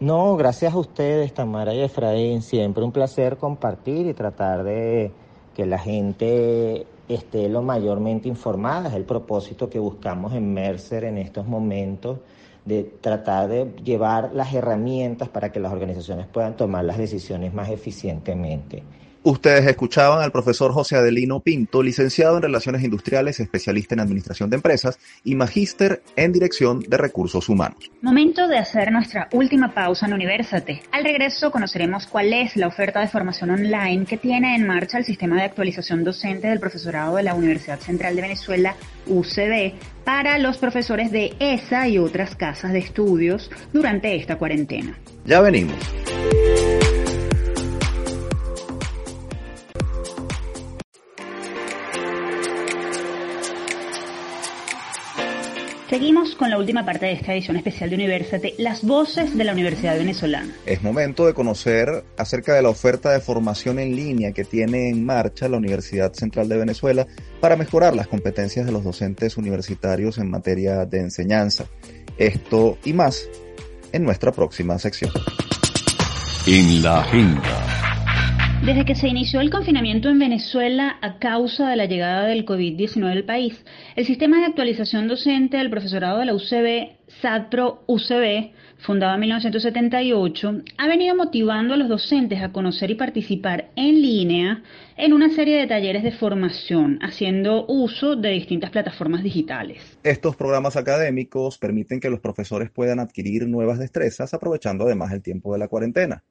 No, gracias a ustedes, Tamara y Efraín. Siempre un placer compartir y tratar de que la gente esté lo mayormente informada. Es el propósito que buscamos en Mercer en estos momentos de tratar de llevar las herramientas para que las organizaciones puedan tomar las decisiones más eficientemente. Ustedes escuchaban al profesor José Adelino Pinto, licenciado en Relaciones Industriales, especialista en Administración de Empresas y magíster en Dirección de Recursos Humanos. Momento de hacer nuestra última pausa en Universate. Al regreso conoceremos cuál es la oferta de formación online que tiene en marcha el sistema de actualización docente del profesorado de la Universidad Central de Venezuela, UCB, para los profesores de ESA y otras casas de estudios durante esta cuarentena. Ya venimos. Seguimos con la última parte de esta edición especial de Universate, las voces de la Universidad Venezolana. Es momento de conocer acerca de la oferta de formación en línea que tiene en marcha la Universidad Central de Venezuela para mejorar las competencias de los docentes universitarios en materia de enseñanza. Esto y más en nuestra próxima sección. En la agenda. Desde que se inició el confinamiento en Venezuela a causa de la llegada del COVID-19 al país, el sistema de actualización docente del profesorado de la UCB, SATPRO-UCB, fundado en 1978, ha venido motivando a los docentes a conocer y participar en línea en una serie de talleres de formación, haciendo uso de distintas plataformas digitales. Estos programas académicos permiten que los profesores puedan adquirir nuevas destrezas aprovechando además el tiempo de la cuarentena.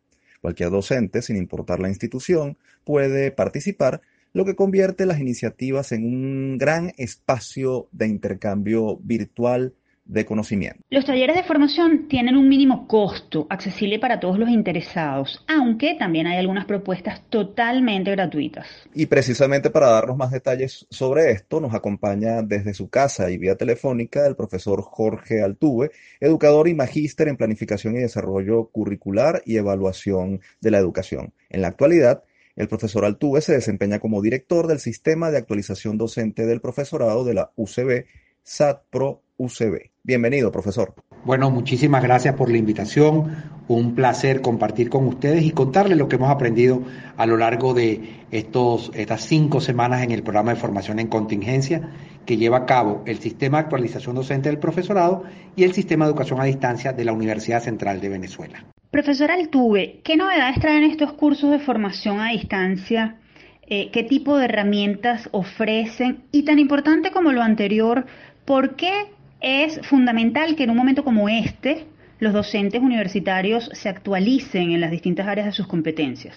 Cualquier docente, sin importar la institución, puede participar, lo que convierte las iniciativas en un gran espacio de intercambio virtual de conocimiento. Los talleres de formación tienen un mínimo costo accesible para todos los interesados, aunque también hay algunas propuestas totalmente gratuitas. Y precisamente para darnos más detalles sobre esto, nos acompaña desde su casa y vía telefónica el profesor Jorge Altuve, educador y magíster en planificación y desarrollo curricular y evaluación de la educación. En la actualidad, el profesor Altuve se desempeña como director del Sistema de Actualización Docente del Profesorado de la UCB, SATPRO UCB. Bienvenido, profesor. Bueno, muchísimas gracias por la invitación. Un placer compartir con ustedes y contarles lo que hemos aprendido a lo largo de estos, estas cinco semanas en el programa de formación en contingencia que lleva a cabo el Sistema de Actualización Docente del Profesorado y el Sistema de Educación a Distancia de la Universidad Central de Venezuela. Profesor Altuve, ¿qué novedades traen estos cursos de formación a distancia? Eh, ¿Qué tipo de herramientas ofrecen? Y tan importante como lo anterior, ¿por qué es fundamental que en un momento como este los docentes universitarios se actualicen en las distintas áreas de sus competencias?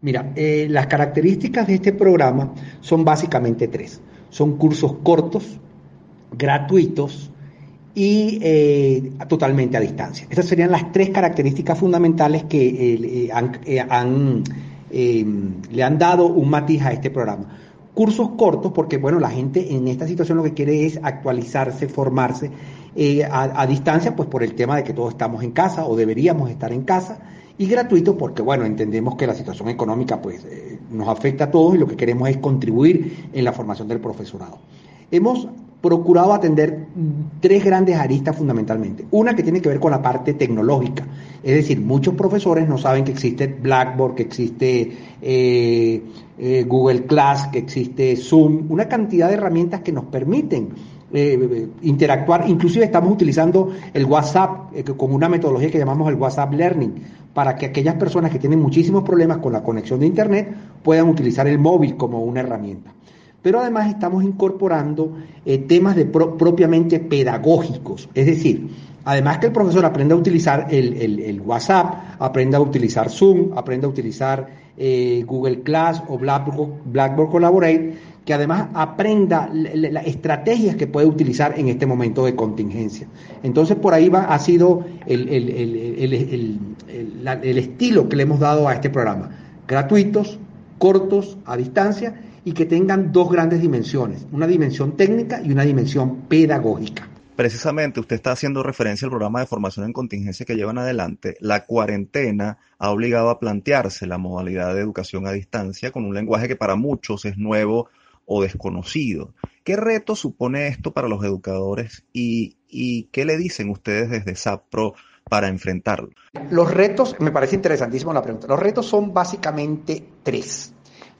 Mira, eh, las características de este programa son básicamente tres. Son cursos cortos, gratuitos y eh, totalmente a distancia. Estas serían las tres características fundamentales que eh, le han dado un matiz a este programa cursos cortos, porque bueno, la gente en esta situación lo que quiere es actualizarse, formarse eh, a, distancia, pues por el tema de que todos estamos en casa o deberíamos estar en casa, y gratuito porque bueno, entendemos que la situación económica pues eh, nos afecta a todos y lo que queremos es contribuir en la formación del profesorado. Hemos procurado atender tres grandes aristas fundamentalmente. Una que tiene que ver con la parte tecnológica, es decir, muchos profesores no saben que existe Blackboard, que existe eh, eh, Google Class, que existe Zoom, una cantidad de herramientas que nos permiten eh, interactuar. Inclusive estamos utilizando el WhatsApp como una metodología que llamamos el WhatsApp Learning, para que aquellas personas que tienen muchísimos problemas con la conexión de Internet puedan utilizar el móvil como una herramienta pero además estamos incorporando eh, temas de propiamente pedagógicos, es decir, Además que el profesor aprenda a utilizar el, WhatsApp, aprenda a utilizar Zoom, aprenda a utilizar eh, Google Class o Blackboard, Collaborate, que además aprenda las estrategias que puede utilizar en este momento de contingencia. Entonces por ahí va, ha sido el estilo que le hemos dado a este programa. Gratuitos, cortos, a distancia y que tengan dos grandes dimensiones, una dimensión técnica y una dimensión pedagógica precisamente usted está haciendo referencia al programa de formación en contingencia que llevan adelante, la cuarentena ha obligado a plantearse la modalidad de educación a distancia con un lenguaje que para muchos es nuevo o desconocido. ¿Qué reto supone esto para los educadores y, qué le dicen ustedes desde SAPRO para enfrentarlo? Los retos, me parece interesantísimo la pregunta, los retos son básicamente tres.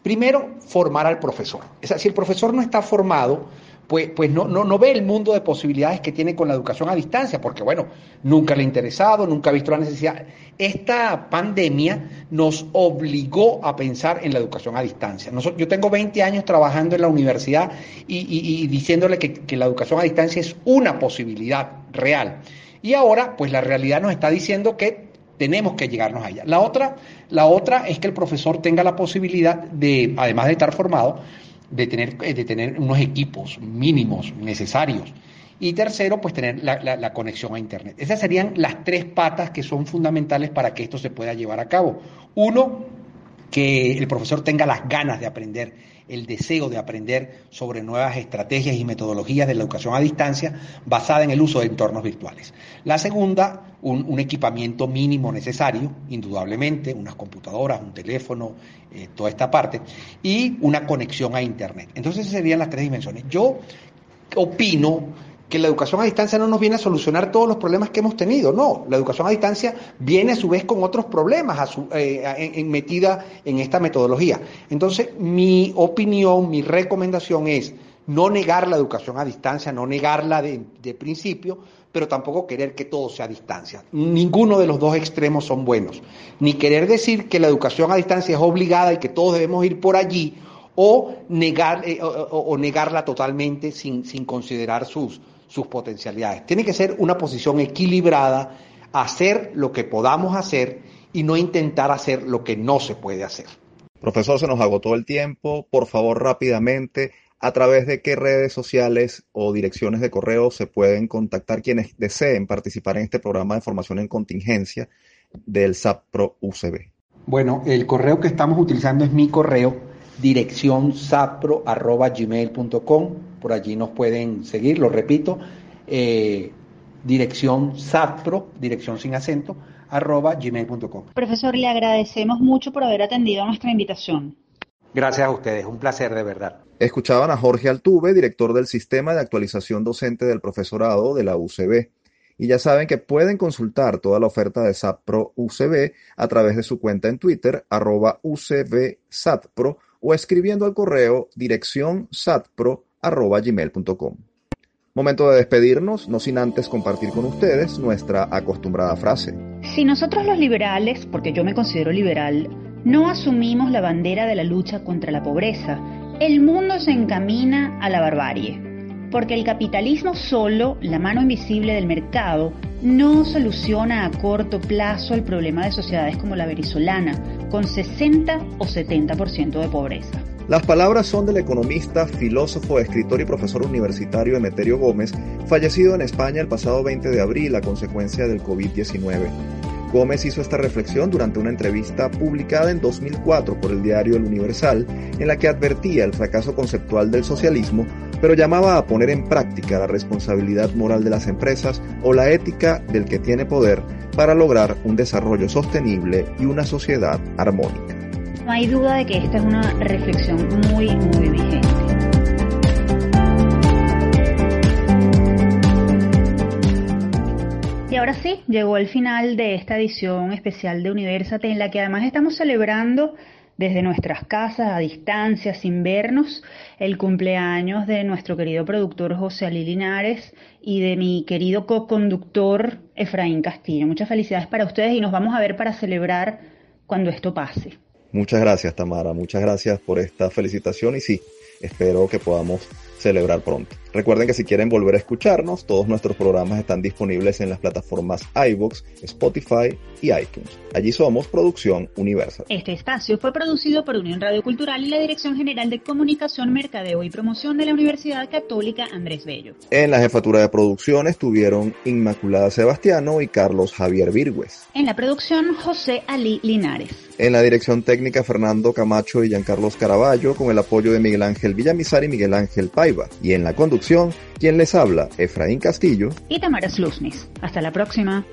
Primero, formar al profesor. Es decir, si el profesor no está formado, pues, pues no, no, no ve el mundo de posibilidades que tiene con la educación a distancia, porque bueno, nunca le ha interesado, nunca ha visto la necesidad. Esta pandemia nos obligó a pensar en la educación a distancia. yo tengo 20 años trabajando en la universidad y, diciéndole que, que la educación a distancia es una posibilidad real. Y ahora, pues la realidad nos está diciendo que tenemos que llegarnos allá. La otra, la otra es que el profesor tenga la posibilidad de, además de estar formado, de tener, eh, de tener unos equipos mínimos necesarios. Y tercero, pues tener la, conexión a Internet. Esas serían las tres patas que son fundamentales para que esto se pueda llevar a cabo. Uno, que el profesor tenga las ganas de aprender, el deseo de aprender sobre nuevas estrategias y metodologías de la educación a distancia basada en el uso de entornos virtuales. La segunda, un, equipamiento mínimo necesario, indudablemente, unas computadoras, un teléfono, eh, toda esta parte, y una conexión a Internet. Entonces, esas serían las tres dimensiones. Yo opino que la educación a distancia no nos viene a solucionar todos los problemas que hemos tenido, no, la educación a distancia viene a su vez con otros problemas eh, metida en esta metodología. Entonces, mi opinión, mi recomendación es no negar la educación a distancia, no negarla de, principio, pero tampoco querer que todo sea a distancia. Ninguno de los dos extremos son buenos. Ni querer decir que la educación a distancia es obligada y que todos debemos ir por allí, o, negar, eh, o, negarla totalmente sin, sin considerar sus, sus potencialidades. Tiene que ser una posición equilibrada, hacer lo que podamos hacer y no intentar hacer lo que no se puede hacer. Profesor, se nos agotó el tiempo. Por favor, rápidamente, ¿a través de qué redes sociales o direcciones de correo se pueden contactar quienes deseen participar en este programa de formación en contingencia del SAPRO UCB? Bueno, el correo que estamos utilizando es mi correo, dirección sapro.gmail.com por allí nos pueden seguir, lo repito, eh, dirección SAPRO, dirección sin acento, arroba gmail.com. Profesor, le agradecemos mucho por haber atendido a nuestra invitación. Gracias a ustedes, un placer de verdad. Escuchaban a Jorge Altuve, director del Sistema de Actualización Docente del Profesorado de la UCB. Y ya saben que pueden consultar toda la oferta de SATPRO UCB a través de su cuenta en Twitter, arroba UCB SATPRO, o escribiendo al correo dirección satpro gmail.com. Momento de despedirnos, no sin antes compartir con ustedes nuestra acostumbrada frase. Si nosotros los liberales, porque yo me considero liberal, no asumimos la bandera de la lucha contra la pobreza, el mundo se encamina a la barbarie. Porque el capitalismo solo, la mano invisible del mercado, no soluciona a corto plazo el problema de sociedades como la venezolana, con 60 o 70% de pobreza. Las palabras son del economista, filósofo, escritor y profesor universitario Emeterio Gómez, fallecido en España el pasado 20 de abril a consecuencia del COVID-19. Gómez hizo esta reflexión durante una entrevista publicada en 2004 por el diario El Universal, en la que advertía el fracaso conceptual del socialismo, pero llamaba a poner en práctica la responsabilidad moral de las empresas o la ética del que tiene poder para lograr un desarrollo sostenible y una sociedad armónica. No hay duda de que esta es una reflexión muy, muy vigente. Y ahora sí, llegó el final de esta edición especial de Universate en la que además estamos celebrando desde nuestras casas a distancia, sin vernos, el cumpleaños de nuestro querido productor José Ali Linares y de mi querido co-conductor Efraín Castillo. Muchas felicidades para ustedes y nos vamos a ver para celebrar cuando esto pase. Muchas gracias, Tamara. Muchas gracias por esta felicitación y sí, espero que podamos celebrar pronto. Recuerden que si quieren volver a escucharnos, todos nuestros programas están disponibles en las plataformas iVoox, Spotify y iTunes. Allí somos Producción Universal. Este espacio fue producido por Unión Radio Cultural y la Dirección General de Comunicación, Mercadeo y Promoción de la Universidad Católica Andrés Bello. En la jefatura de producción estuvieron Inmaculada Sebastiano y Carlos Javier Virgües. En la producción, José Ali Linares. En la dirección técnica, Fernando Camacho y Giancarlos Caraballo, con el apoyo de Miguel Ángel Villamizar y Miguel Ángel Paiva. Y en la conducción, quien les habla, Efraín Castillo y Tamara Slusnis. Hasta la próxima.